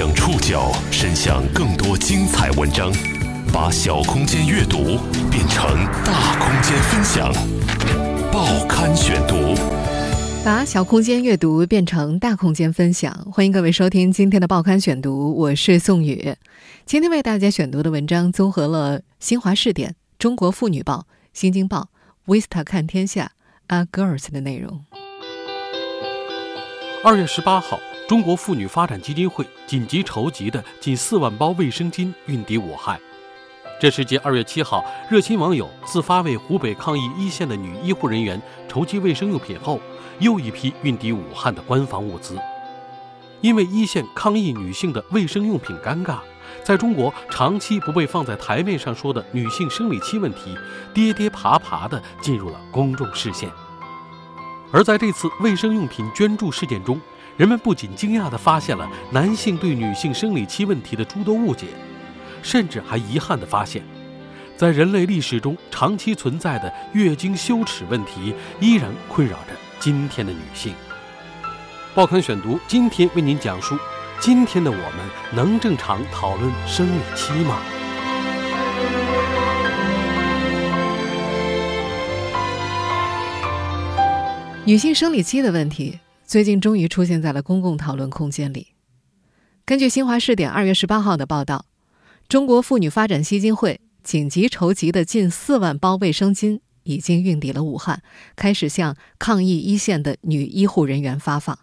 将触角伸向更多精彩文章，把小空间阅读变成大空间分享。报刊选读，把小空间阅读变成大空间分享。欢迎各位收听今天的报刊选读，我是宋宇。今天为大家选读的文章综合了新华视点、中国妇女报、新京报、Vista 看天下、A Girls 的内容。二月十八号。中国妇女发展基金会紧急筹集的近四万包卫生巾运抵武汉，这是继二月七号热心网友自发为湖北抗疫一线的女医护人员筹集卫生用品后，又一批运抵武汉的官方物资。因为一线抗疫女性的卫生用品尴尬，在中国长期不被放在台面上说的女性生理期问题，跌跌爬爬地进入了公众视线。而在这次卫生用品捐助事件中，人们不仅惊讶地发现了男性对女性生理期问题的诸多误解，甚至还遗憾地发现，在人类历史中长期存在的月经羞耻问题依然困扰着今天的女性。报刊选读今天为您讲述：今天的我们能正常讨论生理期吗？女性生理期的问题。最近终于出现在了公共讨论空间里。根据新华视点二月十八号的报道，中国妇女发展基金会紧急筹集的近四万包卫生巾已经运抵了武汉，开始向抗疫一线的女医护人员发放。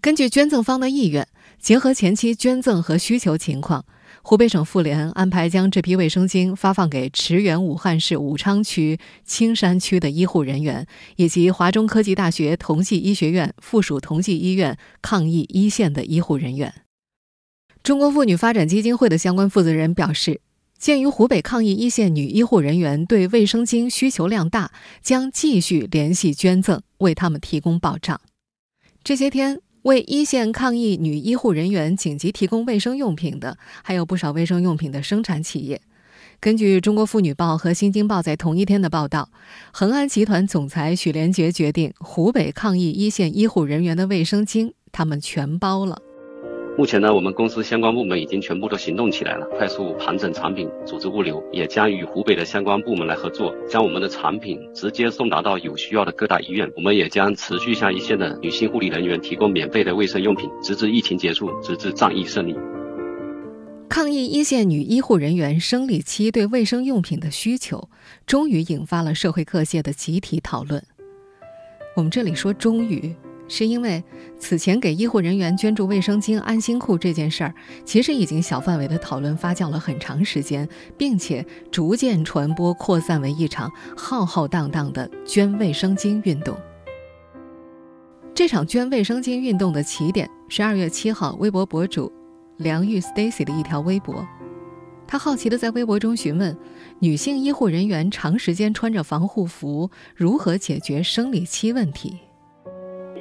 根据捐赠方的意愿，结合前期捐赠和需求情况。湖北省妇联安排将这批卫生巾发放给驰援武汉市武昌区、青山区的医护人员，以及华中科技大学同济医学院附属同济医院抗疫一线的医护人员。中国妇女发展基金会的相关负责人表示，鉴于湖北抗疫一线女医护人员对卫生巾需求量大，将继续联系捐赠，为他们提供保障。这些天。为一线抗疫女医护人员紧急提供卫生用品的，还有不少卫生用品的生产企业。根据《中国妇女报》和《新京报》在同一天的报道，恒安集团总裁许连杰决定，湖北抗疫一线医护人员的卫生巾，他们全包了。目前呢，我们公司相关部门已经全部都行动起来了，快速盘整产品，组织物流，也将与湖北的相关部门来合作，将我们的产品直接送达到有需要的各大医院。我们也将持续向一线的女性护理人员提供免费的卫生用品，直至疫情结束，直至战役胜利。抗疫一线女医护人员生理期对卫生用品的需求，终于引发了社会各界的集体讨论。我们这里说终于。是因为此前给医护人员捐助卫生巾、安心裤这件事儿，其实已经小范围的讨论发酵了很长时间，并且逐渐传播扩散为一场浩浩荡荡的捐卫生巾运动。这场捐卫生巾运动的起点是二月七号微博博主梁玉 Stacy 的一条微博，他好奇的在微博中询问女性医护人员长时间穿着防护服如何解决生理期问题。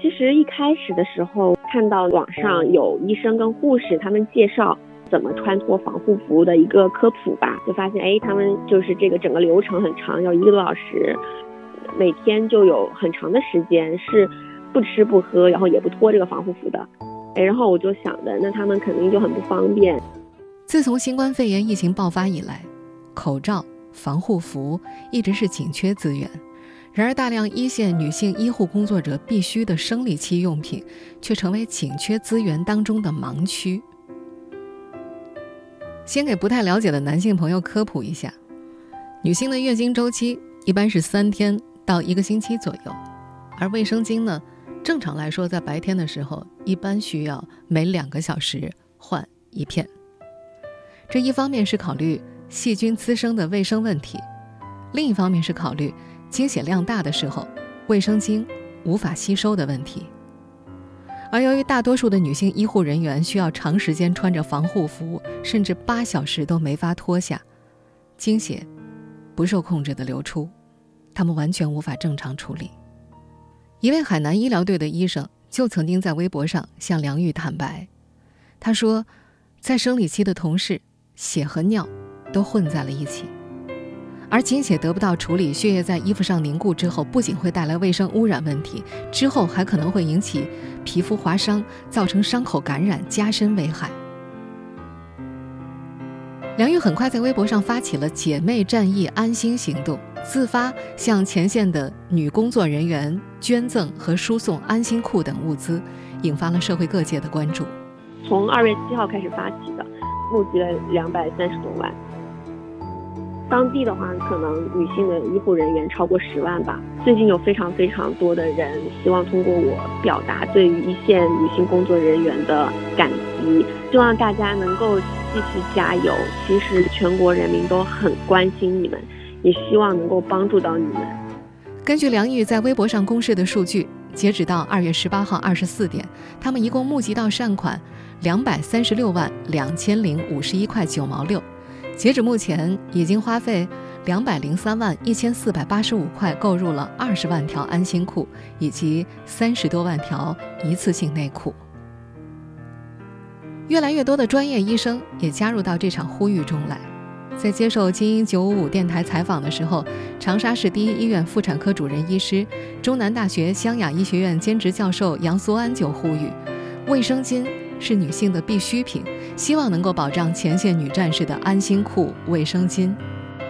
其实一开始的时候，看到网上有医生跟护士他们介绍怎么穿脱防护服的一个科普吧，就发现哎，他们就是这个整个流程很长，要一个多小时，每天就有很长的时间是不吃不喝，然后也不脱这个防护服的。哎，然后我就想着，那他们肯定就很不方便。自从新冠肺炎疫情爆发以来，口罩、防护服一直是紧缺资源。然而，大量一线女性医护工作者必须的生理期用品，却成为紧缺资源当中的盲区。先给不太了解的男性朋友科普一下：女性的月经周期一般是三天到一个星期左右，而卫生巾呢，正常来说在白天的时候一般需要每两个小时换一片。这一方面是考虑细菌滋生的卫生问题，另一方面是考虑。经血量大的时候，卫生巾无法吸收的问题。而由于大多数的女性医护人员需要长时间穿着防护服，甚至八小时都没法脱下，经血不受控制的流出，她们完全无法正常处理。一位海南医疗队的医生就曾经在微博上向梁玉坦白，他说，在生理期的同事，血和尿都混在了一起。而经血得不到处理，血液在衣服上凝固之后，不仅会带来卫生污染问题，之后还可能会引起皮肤划伤，造成伤口感染，加深危害。梁玉很快在微博上发起了“姐妹战役安心行动”，自发向前线的女工作人员捐赠和输送安心裤等物资，引发了社会各界的关注。从二月七号开始发起的，募集了两百三十多万。当地的话，可能女性的医护人员超过十万吧。最近有非常非常多的人希望通过我表达对于一线女性工作人员的感激，希望大家能够继续加油。其实全国人民都很关心你们，也希望能够帮助到你们。根据梁玉在微博上公示的数据，截止到二月十八号二十四点，他们一共募集到善款两百三十六万两千零五十一块九毛六。截止目前，已经花费两百零三万一千四百八十五块，购入了二十万条安心裤以及三十多万条一次性内裤。越来越多的专业医生也加入到这场呼吁中来。在接受《精英九五五》电台采访的时候，长沙市第一医院妇产科主任医师、中南大学湘雅医学院兼职教授杨苏安就呼吁：卫生巾。是女性的必需品，希望能够保障前线女战士的安心裤、卫生巾。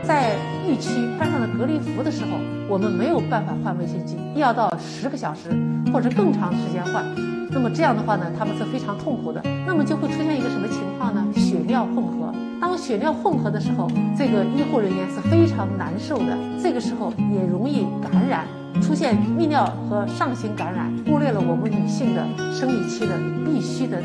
在疫区穿上了隔离服的时候，我们没有办法换卫生巾，要到十个小时或者更长时间换。那么这样的话呢，他们是非常痛苦的。那么就会出现一个什么情况呢？血尿混合。当血尿混合的时候，这个医护人员是非常难受的。这个时候也容易感染。出现泌尿和上行感染，忽略了我们女性的生理期的必须的。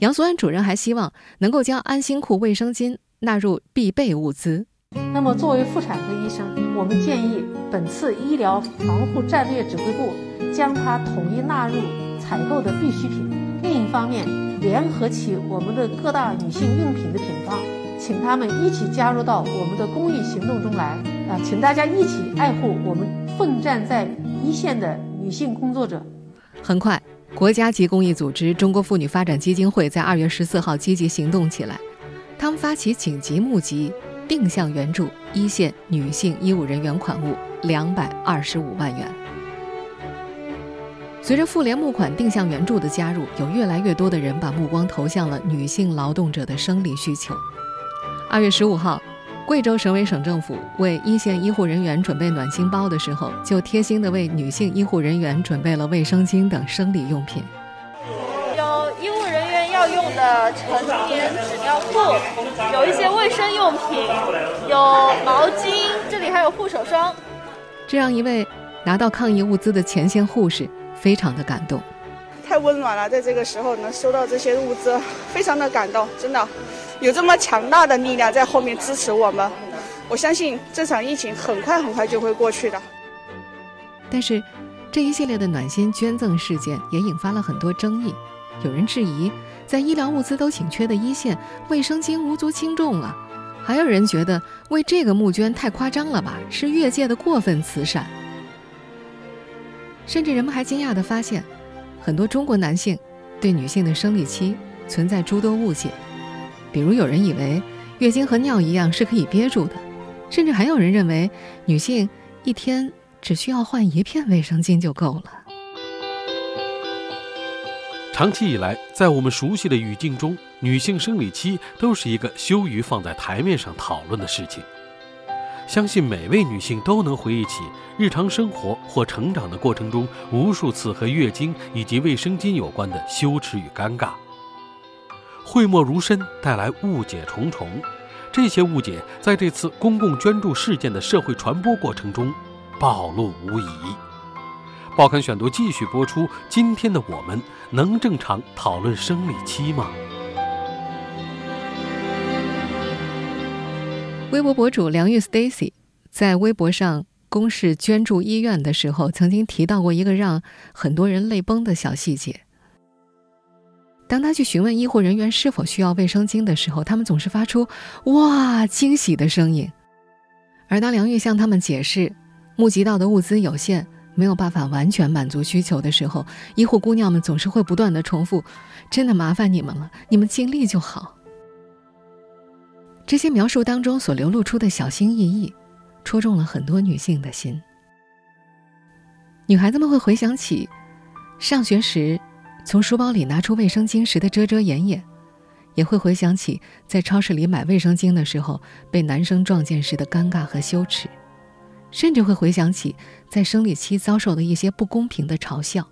杨素安主任还希望能够将安心裤、卫生巾纳入必备物资。那么，作为妇产科医生，我们建议本次医疗防护战略指挥部将它统一纳入采购的必需品。另一方面，联合起我们的各大女性用品的品方，请他们一起加入到我们的公益行动中来。啊，请大家一起爱护我们。奋战在一线的女性工作者。很快，国家级公益组织中国妇女发展基金会在二月十四号积极行动起来，他们发起紧急募集定向援助一线女性医务人员款物两百二十五万元。随着妇联募款定向援助的加入，有越来越多的人把目光投向了女性劳动者的生理需求。二月十五号。贵州省委省政府为一线医护人员准备暖心包的时候，就贴心的为女性医护人员准备了卫生巾等生理用品。有医务人员要用的成年纸尿裤，有一些卫生用品，有毛巾，这里还有护手霜。这让一位拿到抗疫物资的前线护士，非常的感动。太温暖了，在这个时候能收到这些物资，非常的感动，真的。有这么强大的力量在后面支持我们，我相信这场疫情很快很快就会过去的。但是，这一系列的暖心捐赠事件也引发了很多争议。有人质疑，在医疗物资都紧缺的一线，卫生巾无足轻重啊；还有人觉得为这个募捐太夸张了吧，是越界的过分慈善。甚至人们还惊讶地发现，很多中国男性对女性的生理期存在诸多误解。比如有人以为月经和尿一样是可以憋住的，甚至还有人认为女性一天只需要换一片卫生巾就够了。长期以来，在我们熟悉的语境中，女性生理期都是一个羞于放在台面上讨论的事情。相信每位女性都能回忆起日常生活或成长的过程中无数次和月经以及卫生巾有关的羞耻与尴尬。讳莫如深，带来误解重重。这些误解在这次公共捐助事件的社会传播过程中暴露无遗。报刊选读继续播出。今天的我们能正常讨论生理期吗？微博博主梁玉 Stacy 在微博上公示捐助医院的时候，曾经提到过一个让很多人泪崩的小细节。当他去询问医护人员是否需要卫生巾的时候，他们总是发出“哇”惊喜的声音。而当梁玉向他们解释募集到的物资有限，没有办法完全满足需求的时候，医护姑娘们总是会不断的重复：“真的麻烦你们了，你们尽力就好。”这些描述当中所流露出的小心翼翼，戳中了很多女性的心。女孩子们会回想起上学时。从书包里拿出卫生巾时的遮遮掩掩，也会回想起在超市里买卫生巾的时候被男生撞见时的尴尬和羞耻，甚至会回想起在生理期遭受的一些不公平的嘲笑。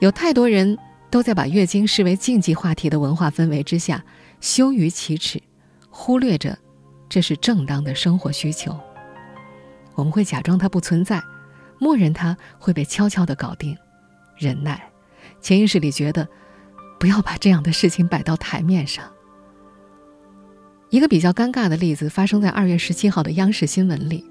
有太多人都在把月经视为禁忌话题的文化氛围之下，羞于启齿，忽略着这是正当的生活需求。我们会假装它不存在，默认它会被悄悄的搞定，忍耐，潜意识里觉得不要把这样的事情摆到台面上。一个比较尴尬的例子发生在二月十七号的央视新闻里。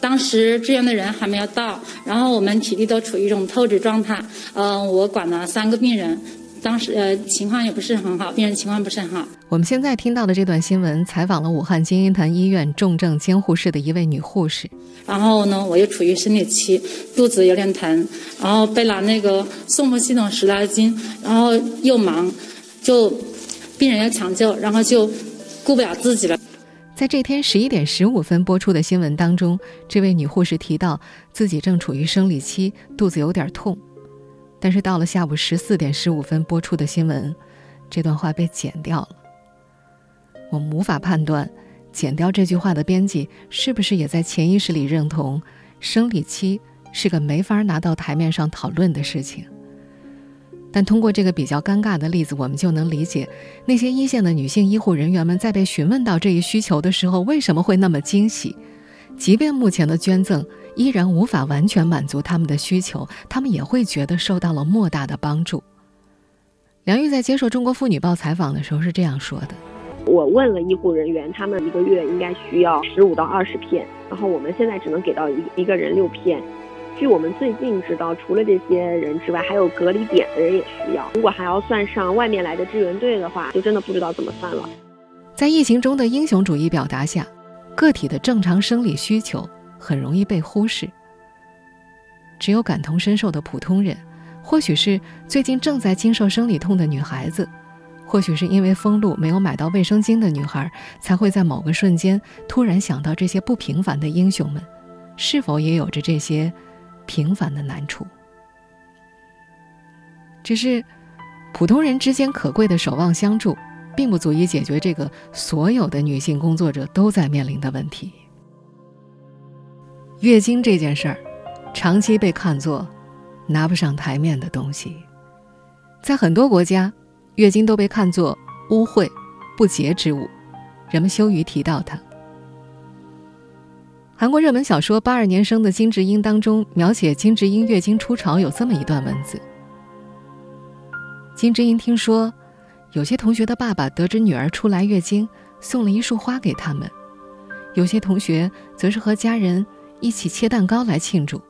当时支援的人还没有到，然后我们体力都处于一种透支状态。嗯，我管了三个病人，当时呃情况也不是很好，病人情况不是很好。我们现在听到的这段新闻，采访了武汉金银潭医院重症监护室的一位女护士。然后呢，我又处于生理期，肚子有点疼，然后被拿那个送风系统十来斤，然后又忙，就病人要抢救，然后就顾不了自己了。在这天十一点十五分播出的新闻当中，这位女护士提到自己正处于生理期，肚子有点痛。但是到了下午十四点十五分播出的新闻，这段话被剪掉了。我们无法判断，剪掉这句话的编辑是不是也在潜意识里认同，生理期是个没法拿到台面上讨论的事情。但通过这个比较尴尬的例子，我们就能理解那些一线的女性医护人员们在被询问到这一需求的时候，为什么会那么惊喜。即便目前的捐赠依然无法完全满足他们的需求，他们也会觉得受到了莫大的帮助。梁玉在接受《中国妇女报》采访的时候是这样说的：“我问了医护人员，他们一个月应该需要十五到二十片，然后我们现在只能给到一一个人六片。”据我们最近知道，除了这些人之外，还有隔离点的人也需要。如果还要算上外面来的支援队的话，就真的不知道怎么算了。在疫情中的英雄主义表达下，个体的正常生理需求很容易被忽视。只有感同身受的普通人，或许是最近正在经受生理痛的女孩子，或许是因为封路没有买到卫生巾的女孩，才会在某个瞬间突然想到这些不平凡的英雄们，是否也有着这些？平凡的难处，只是普通人之间可贵的守望相助，并不足以解决这个所有的女性工作者都在面临的问题。月经这件事儿，长期被看作拿不上台面的东西，在很多国家，月经都被看作污秽、不洁之物，人们羞于提到它。韩国热门小说《八二年生的金智英》当中，描写金智英月经初潮有这么一段文字：金智英听说，有些同学的爸爸得知女儿初来月经，送了一束花给他们；有些同学则是和家人一起切蛋糕来庆祝。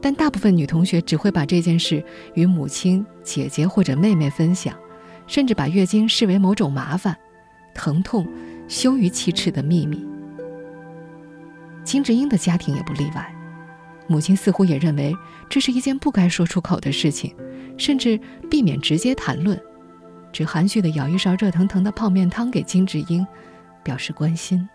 但大部分女同学只会把这件事与母亲、姐姐或者妹妹分享，甚至把月经视为某种麻烦、疼痛、羞于启齿的秘密。金智英的家庭也不例外，母亲似乎也认为这是一件不该说出口的事情，甚至避免直接谈论，只含蓄的舀一勺热腾腾的泡面汤给金智英，表示关心。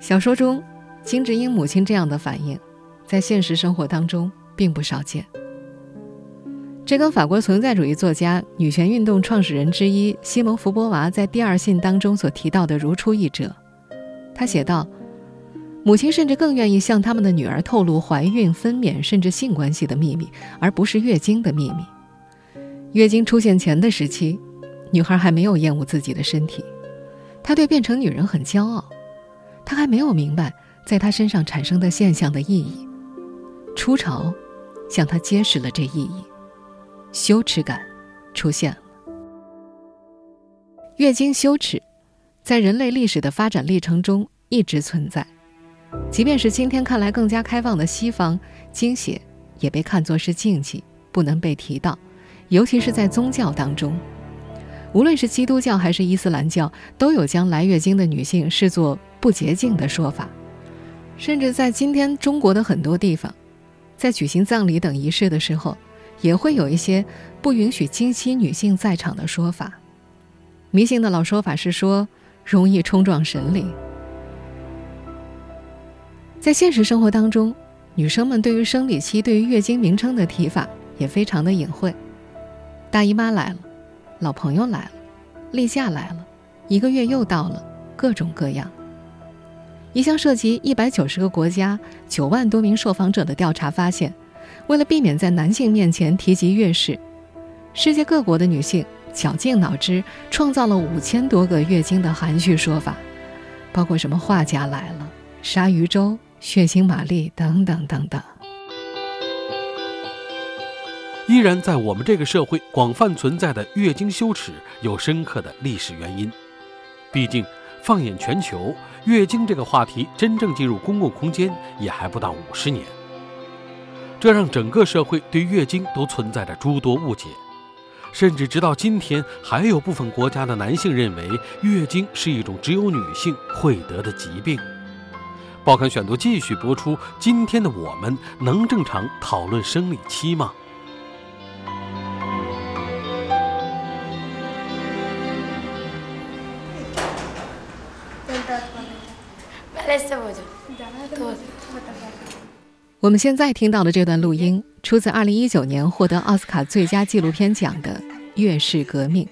小说中，金智英母亲这样的反应，在现实生活当中并不少见。这跟法国存在主义作家、女权运动创始人之一西蒙·福波娃在《第二信》当中所提到的如出一辙。他写道：“母亲甚至更愿意向他们的女儿透露怀孕、分娩甚至性关系的秘密，而不是月经的秘密。月经出现前的时期，女孩还没有厌恶自己的身体，她对变成女人很骄傲。她还没有明白在她身上产生的现象的意义。初潮，向她揭示了这意义。”羞耻感出现了。月经羞耻，在人类历史的发展历程中一直存在。即便是今天看来更加开放的西方，经血也被看作是禁忌，不能被提到。尤其是在宗教当中，无论是基督教还是伊斯兰教，都有将来月经的女性视作不洁净的说法。甚至在今天中国的很多地方，在举行葬礼等仪式的时候。也会有一些不允许经期女性在场的说法。迷信的老说法是说，容易冲撞神灵。在现实生活当中，女生们对于生理期、对于月经名称的提法，也非常的隐晦。大姨妈来了，老朋友来了，例假来了，一个月又到了，各种各样。一项涉及一百九十个国家、九万多名受访者的调查发现，为了避免在男性面前提及月事，世界各国的女性绞尽脑汁创造了五千多个月经的含蓄说法，包括什么画家来了、鲨鱼粥、血腥玛丽等等等等。依然在我们这个社会广泛存在的月经羞耻，有深刻的历史原因。毕竟，放眼全球，月经这个话题真正进入公共空间也还不到五十年。这让整个社会对月经都存在着诸多误解，甚至直到今天，还有部分国家的男性认为月经是一种只有女性会得的疾病。报刊选读继续播出。今天的我们能正常讨论生理期吗？我们现在听到的这段录音，出自2019年获得奥斯卡最佳纪录片奖的《月事革命》。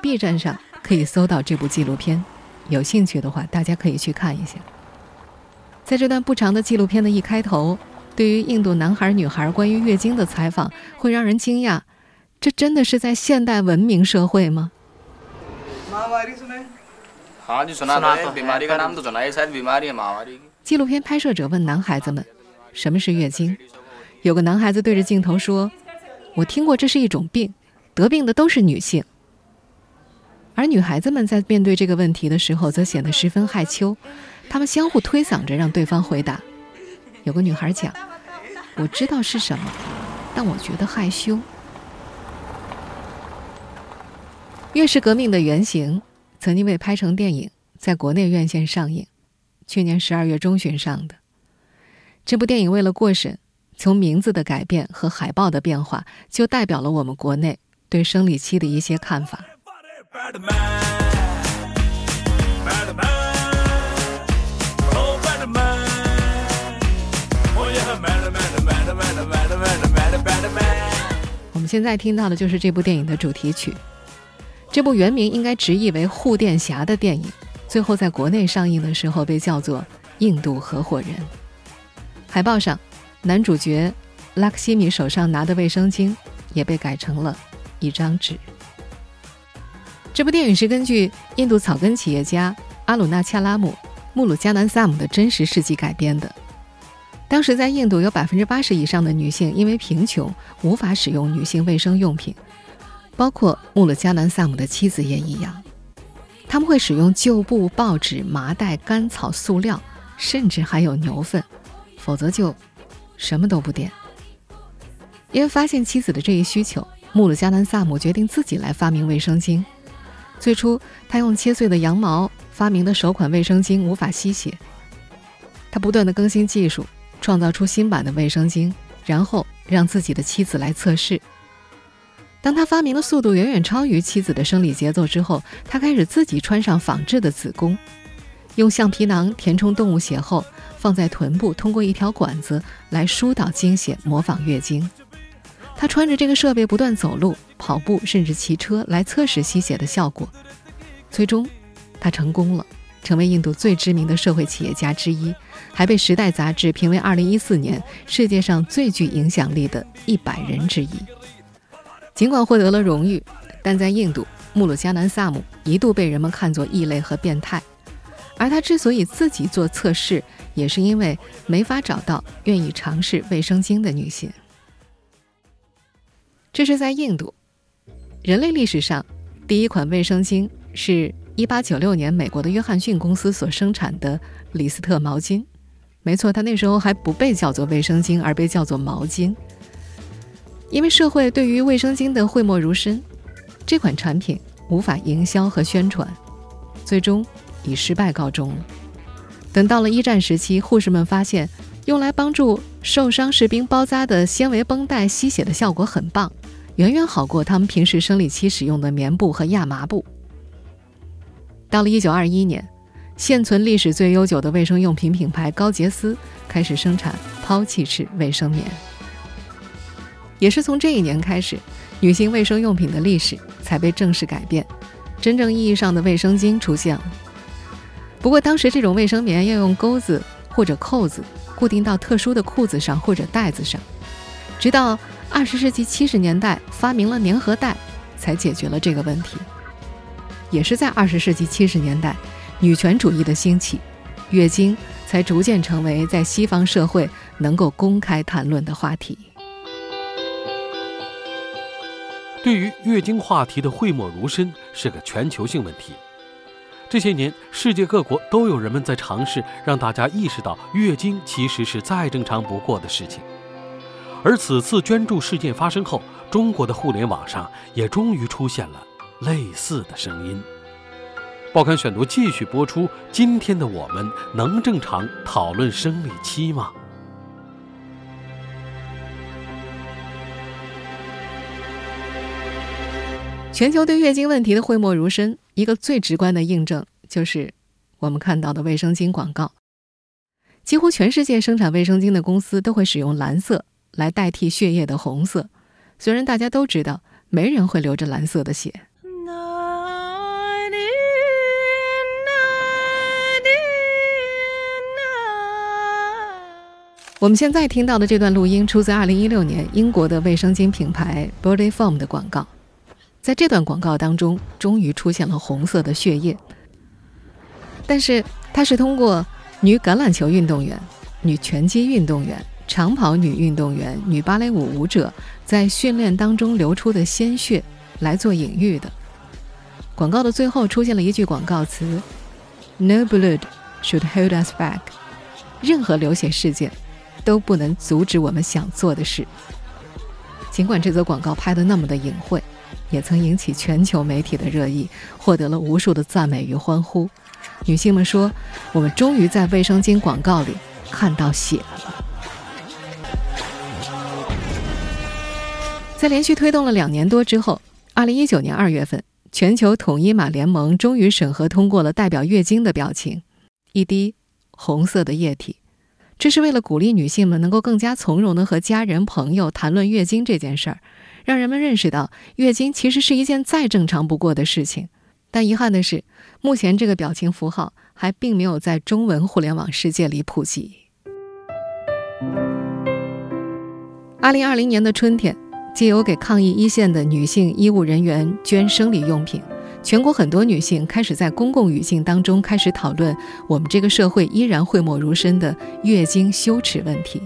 B 站上可以搜到这部纪录片，有兴趣的话，大家可以去看一下。在这段不长的纪录片的一开头，对于印度男孩女孩关于月经的采访，会让人惊讶：这真的是在现代文明社会吗？纪录片拍摄者问男孩子们：“什么是月经？”有个男孩子对着镜头说：“我听过这是一种病，得病的都是女性。”而女孩子们在面对这个问题的时候，则显得十分害羞，他们相互推搡着让对方回答。有个女孩讲：“我知道是什么，但我觉得害羞。”月事革命的原型。曾经被拍成电影，在国内院线上映，去年十二月中旬上的。这部电影为了过审，从名字的改变和海报的变化，就代表了我们国内对生理期的一些看法。现在听到的就是这部电影的主题曲。这部原名应该直译为《护垫侠》的电影，最后在国内上映的时候被叫做《印度合伙人》。海报上，男主角拉克西米手上拿的卫生巾也被改成了一张纸。这部电影是根据印度草根企业家阿鲁纳恰拉姆·穆鲁加南萨姆的真实事迹改编的。当时在印度，有百分之八十以上的女性因为贫穷无法使用女性卫生用品。包括穆勒加南萨姆的妻子也一样，他们会使用旧布、报纸、麻袋、干草、塑料，甚至还有牛粪，否则就什么都不垫。因为发现妻子的这一需求，穆勒加南萨姆决定自己来发明卫生巾。最初，他用切碎的羊毛发明的首款卫生巾无法吸血，他不断的更新技术，创造出新版的卫生巾，然后让自己的妻子来测试。当他发明的速度远远超于妻子的生理节奏之后，他开始自己穿上仿制的子宫，用橡皮囊填充动物血后，放在臀部，通过一条管子来疏导经血，模仿月经。他穿着这个设备不断走路、跑步，甚至骑车来测试吸血的效果。最终，他成功了，成为印度最知名的社会企业家之一，还被《时代》杂志评为2014年世界上最具影响力的一百人之一。尽管获得了荣誉，但在印度，穆鲁加南萨姆一度被人们看作异类和变态。而他之所以自己做测试，也是因为没法找到愿意尝试卫生巾的女性。这是在印度，人类历史上第一款卫生巾是一八九六年美国的约翰逊公司所生产的李斯特毛巾。没错，它那时候还不被叫做卫生巾，而被叫做毛巾。因为社会对于卫生巾的讳莫如深，这款产品无法营销和宣传，最终以失败告终。等到了一战时期，护士们发现用来帮助受伤士兵包扎的纤维绷带吸血的效果很棒，远远好过他们平时生理期使用的棉布和亚麻布。到了1921年，现存历史最悠久的卫生用品品牌高洁丝开始生产抛弃式卫生棉。也是从这一年开始，女性卫生用品的历史才被正式改变，真正意义上的卫生巾出现了。不过当时这种卫生棉要用钩子或者扣子固定到特殊的裤子上或者袋子上，直到二十世纪七十年代发明了粘合带，才解决了这个问题。也是在二十世纪七十年代，女权主义的兴起，月经才逐渐成为在西方社会能够公开谈论的话题。对于月经话题的讳莫如深是个全球性问题。这些年，世界各国都有人们在尝试让大家意识到月经其实是再正常不过的事情。而此次捐助事件发生后，中国的互联网上也终于出现了类似的声音。报刊选读继续播出。今天的我们能正常讨论生理期吗？全球对月经问题的讳莫如深，一个最直观的印证就是我们看到的卫生巾广告。几乎全世界生产卫生巾的公司都会使用蓝色来代替血液的红色，虽然大家都知道没人会流着蓝色的血。我们现在听到的这段录音出自2016年英国的卫生巾品牌 Body Foam 的广告。在这段广告当中，终于出现了红色的血液。但是，它是通过女橄榄球运动员、女拳击运动员、长跑女运动员、女芭蕾舞舞者在训练当中流出的鲜血来做隐喻的。广告的最后出现了一句广告词：“No blood should hold us back。”任何流血事件都不能阻止我们想做的事。尽管这则广告拍得那么的隐晦。也曾引起全球媒体的热议，获得了无数的赞美与欢呼。女性们说：“我们终于在卫生巾广告里看到血了。”在连续推动了两年多之后，二零一九年二月份，全球统一码联盟终于审核通过了代表月经的表情——一滴红色的液体。这是为了鼓励女性们能够更加从容地和家人朋友谈论月经这件事儿。让人们认识到月经其实是一件再正常不过的事情，但遗憾的是，目前这个表情符号还并没有在中文互联网世界里普及。二零二零年的春天，借由给抗疫一线的女性医务人员捐生理用品，全国很多女性开始在公共语境当中开始讨论我们这个社会依然讳莫如深的月经羞耻问题。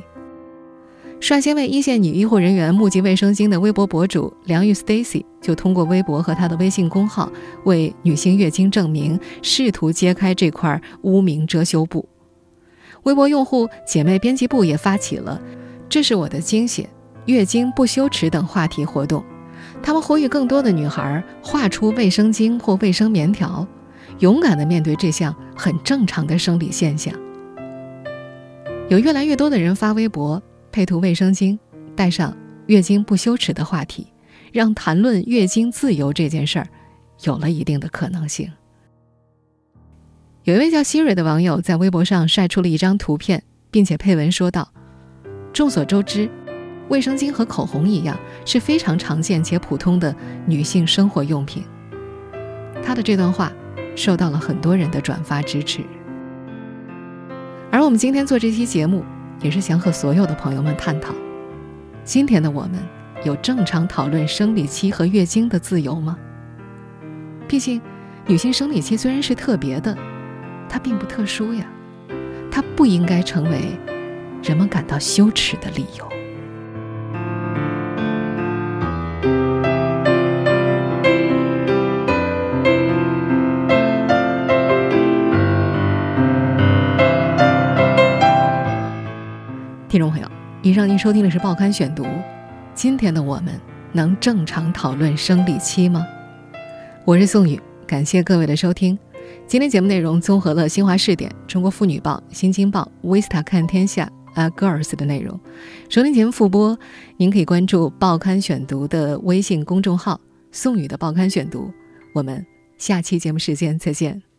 率先为一线女医护人员募集卫生巾的微博博主梁玉 Stacy 就通过微博和她的微信公号为女性月经证明，试图揭开这块污名遮羞布。微博用户姐妹编辑部也发起了“这是我的经血，月经不羞耻”等话题活动，他们呼吁更多的女孩画出卫生巾或卫生棉条，勇敢地面对这项很正常的生理现象。有越来越多的人发微博。配图卫生巾，带上“月经不羞耻”的话题，让谈论月经自由这件事儿有了一定的可能性。有一位叫希瑞的网友在微博上晒出了一张图片，并且配文说道：“众所周知，卫生巾和口红一样是非常常见且普通的女性生活用品。”她的这段话受到了很多人的转发支持。而我们今天做这期节目。也是想和所有的朋友们探讨：今天的我们有正常讨论生理期和月经的自由吗？毕竟，女性生理期虽然是特别的，它并不特殊呀，它不应该成为人们感到羞耻的理由。上您收听的是《报刊选读》。今天的我们能正常讨论生理期吗？我是宋宇，感谢各位的收听。今天节目内容综合了新华视点、中国妇女报、新京报、Vista 看天下、A Girls 的内容。收听节目复播，您可以关注《报刊选读》的微信公众号“宋宇的报刊选读”。我们下期节目时间再见。